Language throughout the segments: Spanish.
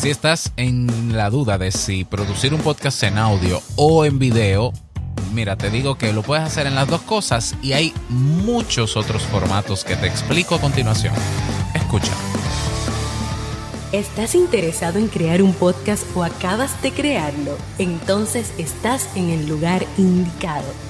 Si estás en la duda de si producir un podcast en audio o en video, mira, te digo que lo puedes hacer en las dos cosas y hay muchos otros formatos que te explico a continuación. Escucha. ¿Estás interesado en crear un podcast o acabas de crearlo? Entonces estás en el lugar indicado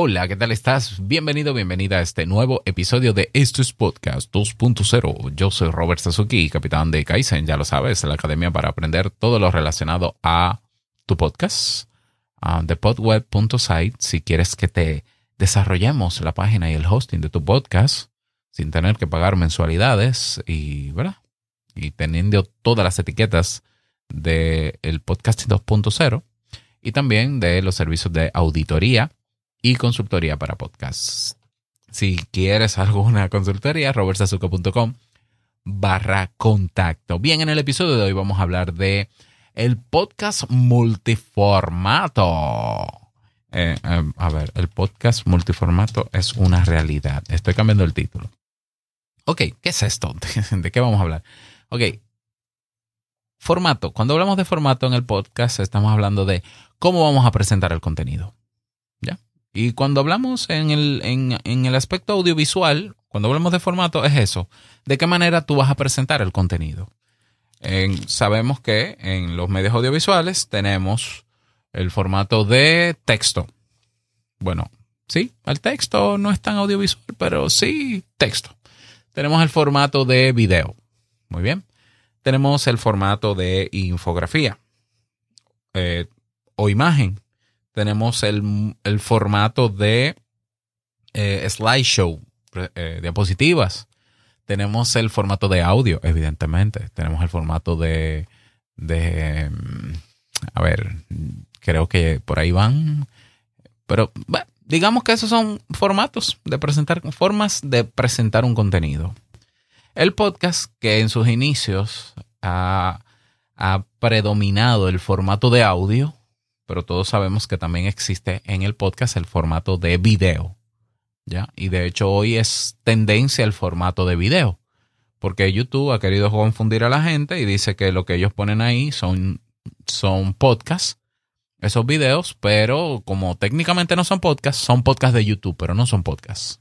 Hola, ¿qué tal estás? Bienvenido, bienvenida a este nuevo episodio de Esto es Podcast 2.0. Yo soy Robert Sasuki, capitán de Kaizen, ya lo sabes, la academia para aprender todo lo relacionado a tu podcast, uh, de podweb.site, si quieres que te desarrollemos la página y el hosting de tu podcast sin tener que pagar mensualidades y, ¿verdad? Y teniendo todas las etiquetas del el podcasting 2.0 y también de los servicios de auditoría y consultoría para podcasts. Si quieres alguna consultoría, robertsazuka.com barra contacto. Bien, en el episodio de hoy vamos a hablar de el podcast multiformato. Eh, eh, a ver, el podcast multiformato es una realidad. Estoy cambiando el título. Ok, ¿qué es esto? ¿De qué vamos a hablar? Ok, formato. Cuando hablamos de formato en el podcast, estamos hablando de cómo vamos a presentar el contenido. Y cuando hablamos en el, en, el aspecto audiovisual, cuando hablamos de formato, es eso. ¿De qué manera tú vas a presentar el contenido? sabemos que en los medios audiovisuales tenemos el formato de texto. Bueno, sí, el texto no es tan audiovisual, pero sí texto. Tenemos el formato de video. Muy bien. Tenemos el formato de infografía eh, o imagen tenemos el, formato de eh, slideshow, eh, diapositivas. Tenemos el formato de audio, evidentemente. Tenemos el formato de, de mm, a ver, creo que por ahí van. Pero digamos que esos son formatos de presentar, formas de presentar un contenido. El podcast, que en sus inicios ha predominado el formato de audio, pero todos sabemos que también existe en el podcast el formato de video. ¿ya? Y de hecho hoy es tendencia el formato de video, porque YouTube ha querido confundir a la gente y dice que lo que ellos ponen ahí son, son podcasts, esos videos, pero como técnicamente no son podcasts, son podcasts de YouTube, pero no son podcasts.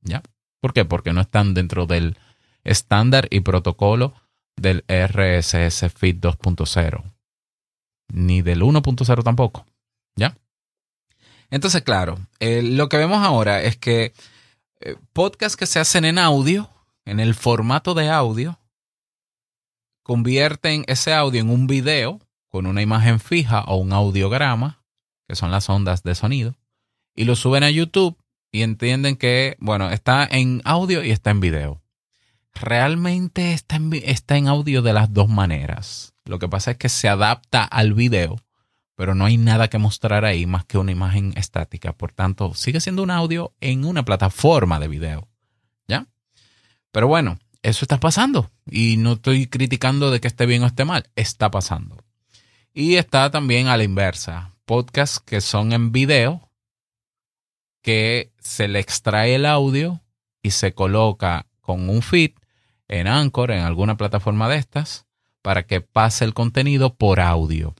¿Ya? ¿Por qué? Porque no están dentro del estándar y protocolo del RSS Feed 2.0 ni del 1.0 tampoco. ¿Ya? Entonces, claro, eh, lo que vemos ahora es que eh, podcasts que se hacen en audio, en el formato de audio, convierten ese audio en un video con una imagen fija o un audiograma, que son las ondas de sonido, y lo suben a YouTube y entienden que, bueno, está en audio y está en video. Realmente está en, está en audio de las dos maneras. Lo que pasa es que se adapta al video, pero no hay nada que mostrar ahí más que una imagen estática. Por tanto, sigue siendo un audio en una plataforma de video. ¿Ya? Pero bueno, eso está pasando. Y no estoy criticando de que esté bien o esté mal. Está pasando. Y está también a la inversa. Podcasts que son en video, que se le extrae el audio y se coloca con un feed en Anchor, en alguna plataforma de estas, para que pase el contenido por audio.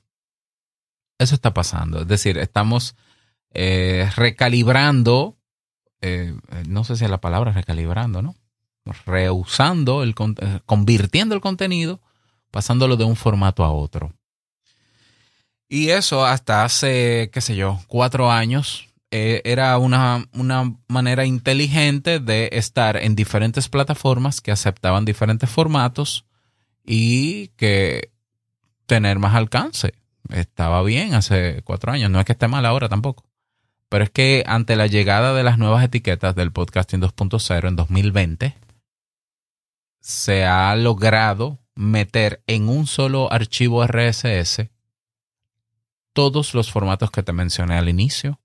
Eso está pasando. Es decir, estamos eh, recalibrando, eh, no sé si es la palabra recalibrando, ¿no? Reusando, el, eh, convirtiendo el contenido, pasándolo de un formato a otro. Y eso hasta hace, qué sé yo, cuatro años era una, una, manera inteligente de estar en diferentes plataformas que aceptaban diferentes formatos y que tener más alcance. Estaba bien hace cuatro años, no es que esté mal ahora tampoco. Pero es que ante la llegada de las nuevas etiquetas del podcasting 2.0 en 2020, se ha logrado meter en un solo archivo RSS todos los formatos que te mencioné al inicio.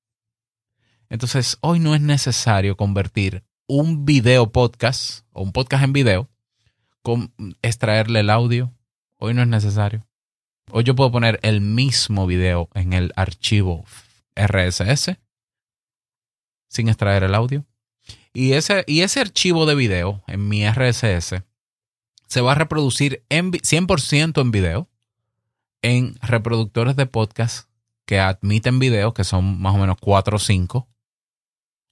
Entonces, hoy no es necesario convertir un video podcast o un podcast en video extraerle el audio. Hoy no es necesario. Hoy yo puedo poner el mismo video en el archivo RSS sin extraer el audio. Y ese, y ese archivo de video en mi RSS se va a reproducir en, 100% en video en reproductores de podcast que admiten video, que son más o menos 4 o 5.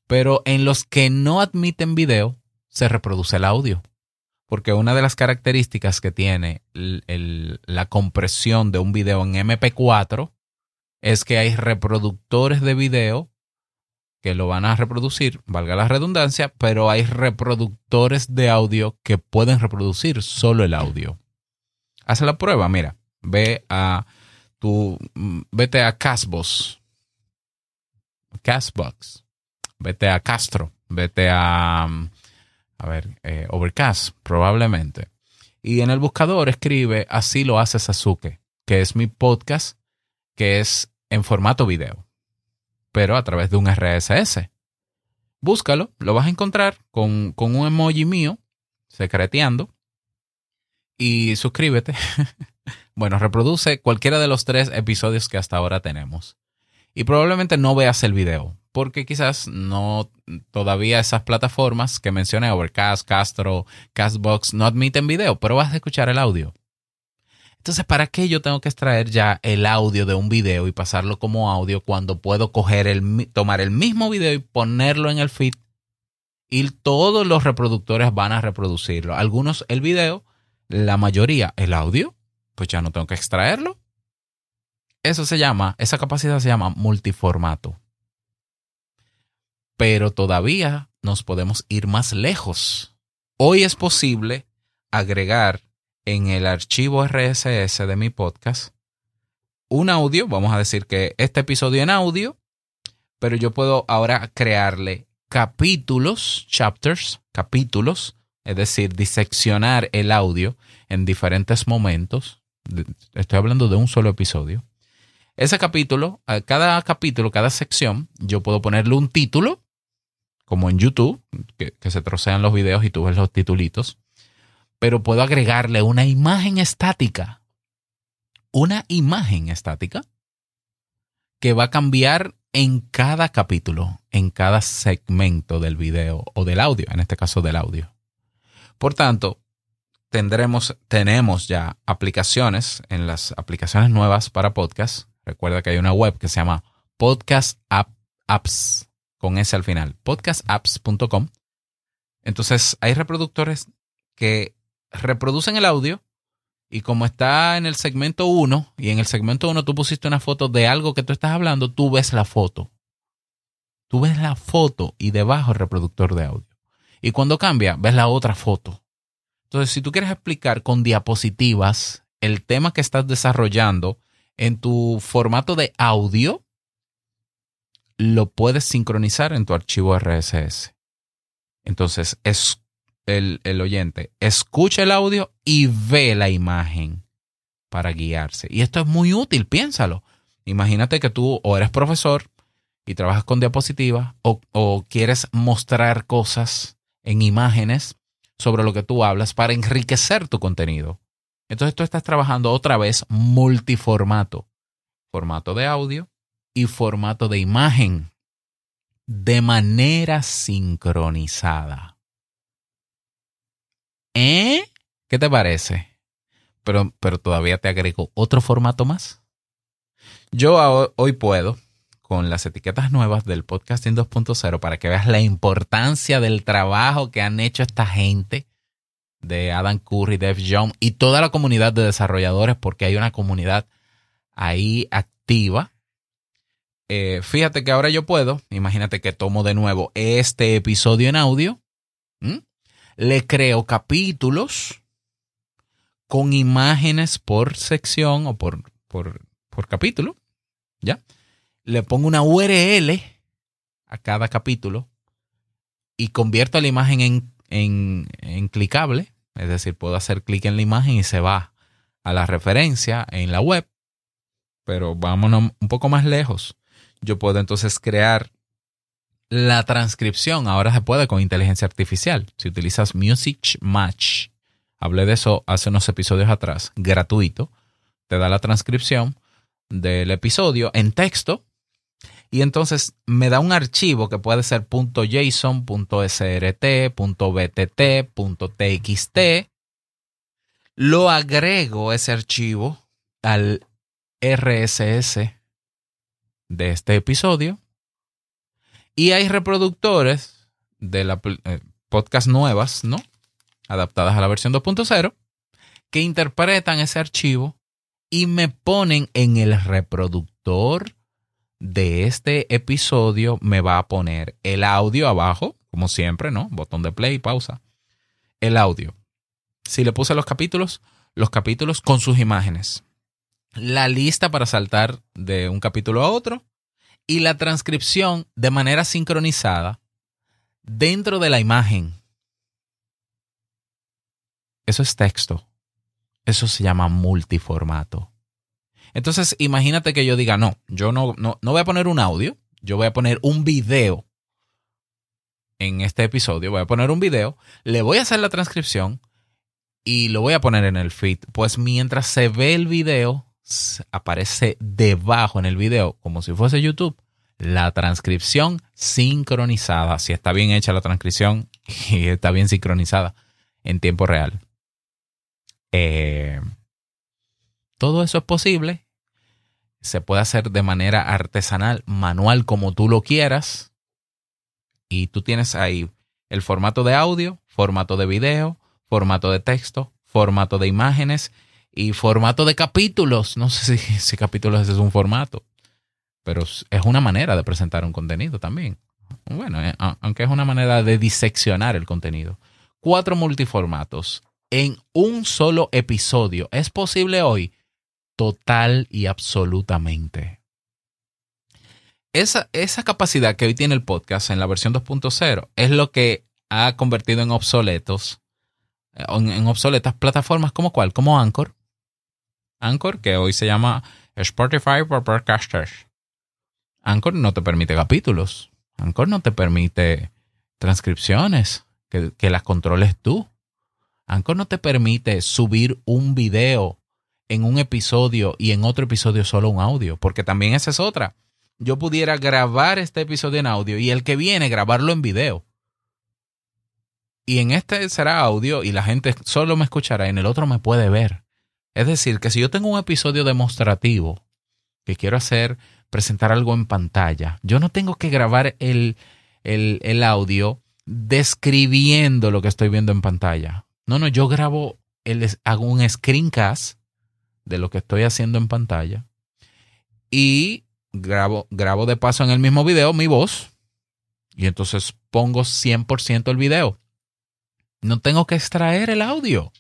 Pero en los que no admiten video, se reproduce el audio. Porque una de las características que tiene la compresión de un video en MP4 es que hay reproductores de video que lo van a reproducir, valga la redundancia, pero hay reproductores de audio que pueden reproducir solo el audio. Haz la prueba, mira, ve a tu, vete a Castbox, Castbox, vete a Castro, vete a, a ver, eh, Overcast, probablemente. Y en el buscador escribe Así lo hace Sasuke, que es mi podcast, que es en formato video pero a través de un RSS. Búscalo, lo vas a encontrar con, un emoji mío, secreteando, y suscríbete. bueno, reproduce cualquiera de los tres episodios que hasta ahora tenemos. Y probablemente no veas el video, porque quizás no todavía esas plataformas que mencioné, Overcast, Castro, Castbox, no admiten video, pero vas a escuchar el audio. Entonces, ¿para qué yo tengo que extraer ya el audio de un video y pasarlo como audio cuando puedo tomar el mismo video y ponerlo en el feed? Y todos los reproductores van a reproducirlo. Algunos el video, la mayoría el audio, pues ya no tengo que extraerlo. Eso se llama, esa capacidad se llama multiformato. Pero todavía nos podemos ir más lejos. Hoy es posible agregar en el archivo RSS de mi podcast un audio, vamos a decir que este episodio en audio, pero yo puedo ahora crearle capítulos, chapters, capítulos, es decir, diseccionar el audio en diferentes momentos. Estoy hablando de un solo episodio. Ese capítulo, a cada capítulo, cada sección, yo puedo ponerle un título, como en YouTube, que, se trocean los videos y tú ves los titulitos pero puedo agregarle una imagen estática. Una imagen estática que va a cambiar en cada capítulo, en cada segmento del video o del audio, en este caso del audio. Por tanto, tendremos, tenemos ya aplicaciones en las aplicaciones nuevas para podcast. Recuerda que hay una web que se llama Podcast Apps, con S al final, podcastapps.com. Entonces, hay reproductores que reproducen el audio y como está en el segmento 1 y en el segmento 1 tú pusiste una foto de algo que tú estás hablando, tú ves la foto. Tú ves la foto y debajo el reproductor de audio. Y cuando cambia, ves la otra foto. Entonces, si tú quieres explicar con diapositivas el tema que estás desarrollando en tu formato de audio, lo puedes sincronizar en tu archivo RSS. Entonces, es el, oyente escucha el audio y ve la imagen para guiarse. Y esto es muy útil, piénsalo. Imagínate que tú o eres profesor y trabajas con diapositivas o, o, quieres mostrar cosas en imágenes sobre lo que tú hablas para enriquecer tu contenido. Entonces tú estás trabajando otra vez multiformato. Formato de audio y formato de imagen de manera sincronizada. ¿Eh? ¿Qué te parece? Pero, pero todavía te agrego otro formato más. Yo hoy puedo, con las etiquetas nuevas del podcasting 2.0, para que veas la importancia del trabajo que han hecho esta gente de Adam Curry, Dave Young y toda la comunidad de desarrolladores, porque hay una comunidad ahí activa. Eh, fíjate que ahora yo puedo, imagínate que tomo de nuevo este episodio en audio le creo capítulos con imágenes por sección o por, por, capítulo, ¿ya? Le pongo una URL a cada capítulo y convierto la imagen en, en, clicable, Es decir, puedo hacer clic en la imagen y se va a la referencia en la web. Pero vámonos un poco más lejos. Yo puedo entonces crear la transcripción. Ahora se puede con inteligencia artificial. Si utilizas Music Match, hablé de eso hace unos episodios atrás, gratuito. Te da la transcripción del episodio en texto y entonces me da un archivo que puede ser .json, .srt, .txt. Lo agrego ese archivo al RSS de este episodio. Y hay reproductores de la eh, podcast nuevas, ¿no? Adaptadas a la versión 2.0, que interpretan ese archivo y me ponen en el reproductor de este episodio me va a poner el audio abajo, como siempre, ¿no? Botón de play, pausa. El audio. Si le puse los capítulos, los capítulos con sus imágenes. La lista para saltar de un capítulo a otro y la transcripción de manera sincronizada dentro de la imagen. Eso es texto. Eso se llama multiformato. Entonces, imagínate que yo diga, no, yo no, no, no voy a poner un audio, yo voy a poner un video en este episodio, voy a poner un video, le voy a hacer la transcripción y lo voy a poner en el feed. Pues mientras se ve el video, aparece debajo en el video, como si fuese YouTube, la transcripción sincronizada. Si está bien hecha la transcripción y está bien sincronizada en tiempo real. Eh, todo eso es posible. Se puede hacer de manera artesanal, manual, como tú lo quieras. Y tú tienes ahí el formato de audio, formato de video, formato de texto, formato de imágenes y formato de capítulos. No sé si, si capítulos es un formato, pero es una manera de presentar un contenido también. Bueno, eh, aunque es una manera de diseccionar el contenido. Cuatro multiformatos en un solo episodio. ¿Es posible hoy? total y absolutamente. Esa, esa capacidad que hoy tiene el podcast en la versión 2.0 es lo que ha convertido en obsoletos, eh, en, obsoletas plataformas como cuál, como Anchor. Anchor, que hoy se llama Spotify for Podcasters. Anchor no te permite capítulos. Anchor no te permite transcripciones, que, las controles tú. Anchor no te permite subir un video en un episodio y en otro episodio solo un audio, porque también esa es otra. Yo pudiera grabar este episodio en audio y el que viene grabarlo en video. Y en este será audio y la gente solo me escuchará, en el otro me puede ver. Es decir, que si yo tengo un episodio demostrativo que quiero hacer, presentar algo en pantalla, yo no tengo que grabar el, el, audio describiendo lo que estoy viendo en pantalla. No, no, yo grabo, el, hago un screencast de lo que estoy haciendo en pantalla y grabo, grabo de paso en el mismo video mi voz y entonces pongo 100% el video. No tengo que extraer el audio.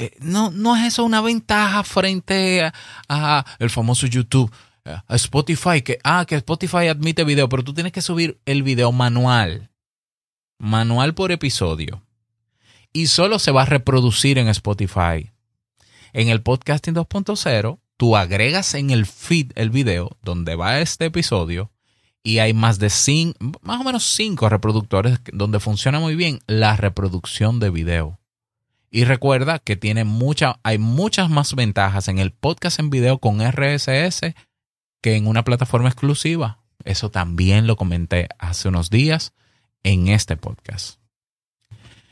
Eh, no, no es eso una ventaja frente a, el famoso YouTube, Spotify, que, ah, que Spotify admite video, pero tú tienes que subir el video manual. Manual por episodio. Y solo se va a reproducir en Spotify. En el podcasting 2.0, tú agregas en el feed el video donde va este episodio y hay más de cinco, más o menos cinco reproductores donde funciona muy bien la reproducción de video. Y recuerda que tiene hay muchas más ventajas en el podcast en video con RSS que en una plataforma exclusiva. Eso también lo comenté hace unos días en este podcast.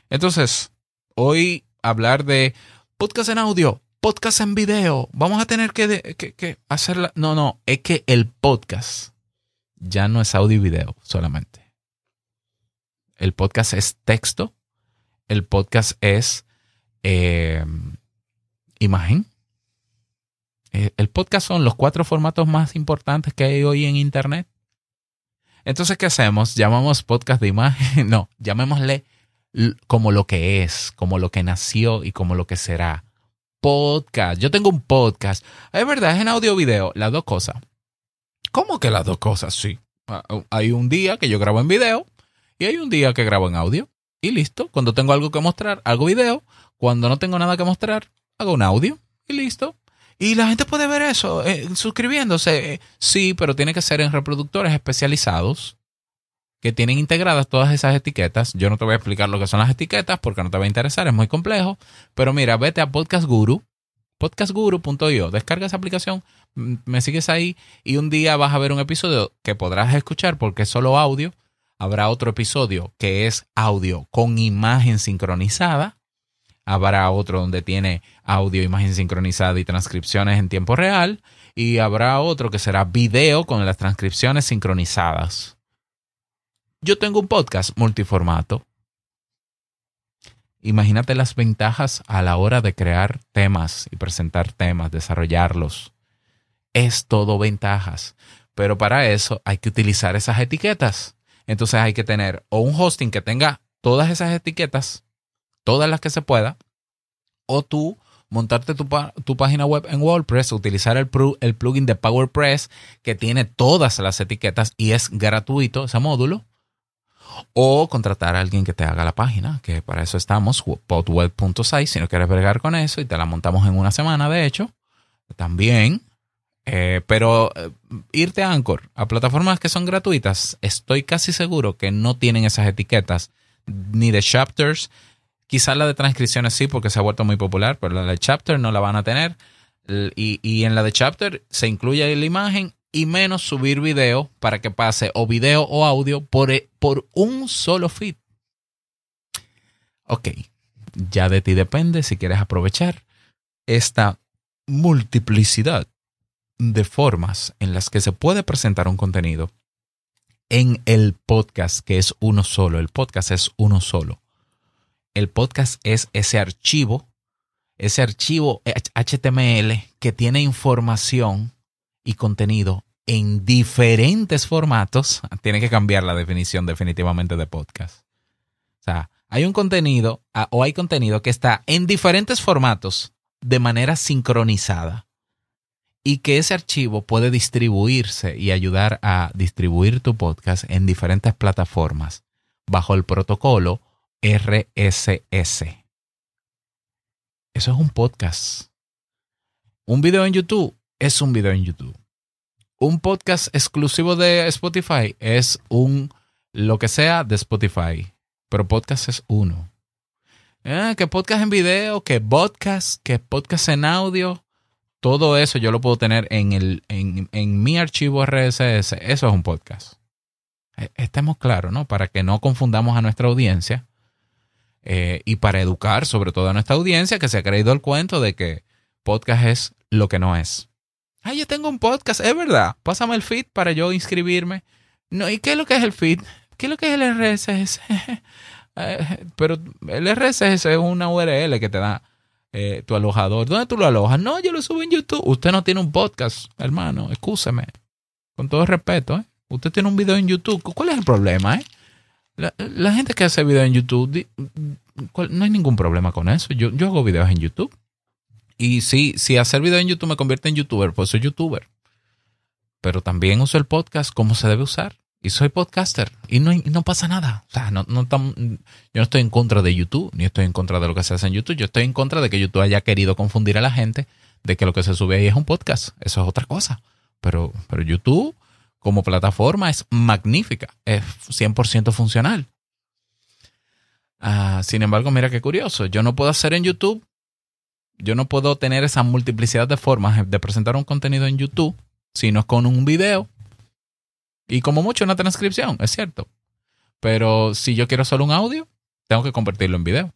Entonces, hoy hablar de podcast en audio podcast en video. Vamos a tener que, que, hacerla. No, no, es que el podcast ya no es audio y video solamente. El podcast es texto. El podcast es eh, imagen. Eh, el podcast son los cuatro formatos más importantes que hay hoy en Internet. Entonces, ¿qué hacemos? ¿Llamamos podcast de imagen? No, llamémosle como lo que es, como lo que nació y como lo que será podcast. Yo tengo un podcast. Es verdad, es en audio video, las dos cosas. ¿Cómo que las dos cosas? Sí. Ah, hay un día que yo grabo en video y hay un día que grabo en audio. Y listo. Cuando tengo algo que mostrar, hago video. Cuando no tengo nada que mostrar, hago un audio y listo. Y la gente puede ver eso eh, suscribiéndose. Sí, pero tiene que ser en reproductores especializados que tienen integradas todas esas etiquetas. Yo no te voy a explicar lo que son las etiquetas porque no te va a interesar, es muy complejo. Pero mira, vete a Podcast Guru, podcastguru.io, descarga esa aplicación, me sigues ahí y un día vas a ver un episodio que podrás escuchar porque es solo audio. Habrá otro episodio que es audio con imagen sincronizada. Habrá otro donde tiene audio, imagen sincronizada y transcripciones en tiempo real. Y habrá otro que será video con las transcripciones sincronizadas. Yo tengo un podcast multiformato. Imagínate las ventajas a la hora de crear temas y presentar temas, desarrollarlos. Es todo ventajas. Pero para eso hay que utilizar esas etiquetas. Entonces hay que tener o un hosting que tenga todas esas etiquetas, todas las que se pueda, o tú montarte tu, página web en WordPress, utilizar el, el plugin de PowerPress que tiene todas las etiquetas y es gratuito ese módulo o contratar a alguien que te haga la página, que para eso estamos, podweb.site, si no quieres bregar con eso y te la montamos en una semana, de hecho, también. Eh, pero eh, irte a Anchor, a plataformas que son gratuitas, estoy casi seguro que no tienen esas etiquetas, ni de chapters, quizás la de transcripciones sí, porque se ha vuelto muy popular, pero la de chapter no la van a tener. Y, y en la de chapter se incluye la imagen y menos subir video para que pase o video o audio por, e, por un solo feed. Ok, ya de ti depende si quieres aprovechar esta multiplicidad de formas en las que se puede presentar un contenido en el podcast, que es uno solo. El podcast es uno solo. El podcast es ese archivo, ese archivo HTML que tiene información y contenido en diferentes formatos, tiene que cambiar la definición definitivamente de podcast. O sea, hay un contenido ah, o hay contenido que está en diferentes formatos de manera sincronizada y que ese archivo puede distribuirse y ayudar a distribuir tu podcast en diferentes plataformas bajo el protocolo RSS. Eso es un podcast. Un video en YouTube es un video en YouTube. Un podcast exclusivo de Spotify es un lo que sea de Spotify, pero podcast es uno. Eh, que podcast en video, que podcast, que podcast en audio, todo eso yo lo puedo tener en, el, en, mi archivo RSS. Eso es un podcast. E, estemos claros, ¿no? Para que no confundamos a nuestra audiencia eh, y para educar sobre todo a nuestra audiencia que se ha creído el cuento de que podcast es lo que no es. Ah, yo tengo un podcast, es verdad. Pásame el feed para yo inscribirme. No, ¿y qué es lo que es el feed? ¿Qué es lo que es el RSS? Eh, pero el RSS es una URL que te da eh, tu alojador. ¿Dónde tú lo alojas? No, yo lo subo en YouTube. Usted no tiene un podcast, hermano. Excúseme. Con todo respeto, ¿eh? Usted tiene un video en YouTube. ¿Cuál es el problema, eh? La, gente que hace video en YouTube, no hay ningún problema con eso. Yo, yo hago videos en YouTube. Y sí, si hacer video en YouTube me convierte en youtuber, pues soy youtuber. Pero también uso el podcast como se debe usar. Y soy podcaster. Y no, no pasa nada. O sea, no, no yo no estoy en contra de YouTube, ni estoy en contra de lo que se hace en YouTube. Yo estoy en contra de que YouTube haya querido confundir a la gente de que lo que se sube ahí es un podcast. Eso es otra cosa. Pero, pero YouTube como plataforma es magnífica. Es 100% funcional. Ah, sin embargo, mira qué curioso. Yo no puedo hacer en YouTube yo no puedo tener esa multiplicidad de formas de presentar un contenido en YouTube si no es con un video y como mucho una transcripción, es cierto. Pero si yo quiero solo un audio, tengo que convertirlo en video.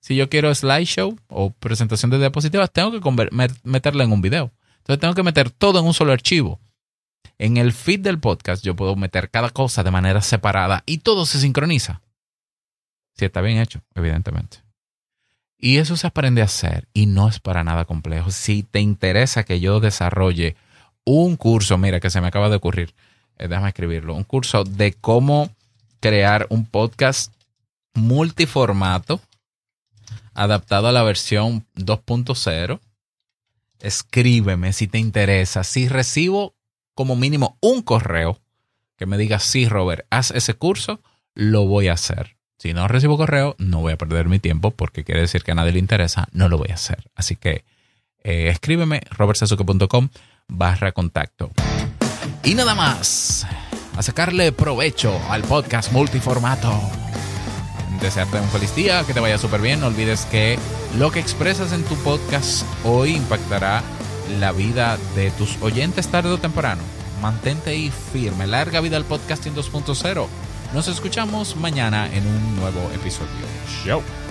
Si yo quiero slideshow o presentación de diapositivas, tengo que meterla en un video. Entonces tengo que meter todo en un solo archivo. En el feed del podcast yo puedo meter cada cosa de manera separada y todo se sincroniza. Si está bien hecho, evidentemente. Y eso se aprende a hacer y no es para nada complejo. Si te interesa que yo desarrolle un curso, mira que se me acaba de ocurrir, eh, déjame escribirlo, un curso de cómo crear un podcast multiformato adaptado a la versión 2.0. Escríbeme si te interesa. Si recibo como mínimo un correo que me diga, sí, Robert, haz ese curso, lo voy a hacer Si no recibo correo, no voy a perder mi tiempo porque quiere decir que a nadie le interesa, no lo voy a hacer. Así que eh, escríbeme robertsazuke.com barra contacto. Y nada más, a sacarle provecho al podcast multiformato. Desearte un feliz día, que te vaya súper bien. No olvides que lo que expresas en tu podcast hoy impactará la vida de tus oyentes tarde o temprano. Mantente ahí firme. Larga vida al podcasting 2.0. Nos escuchamos mañana en un nuevo episodio. Chao.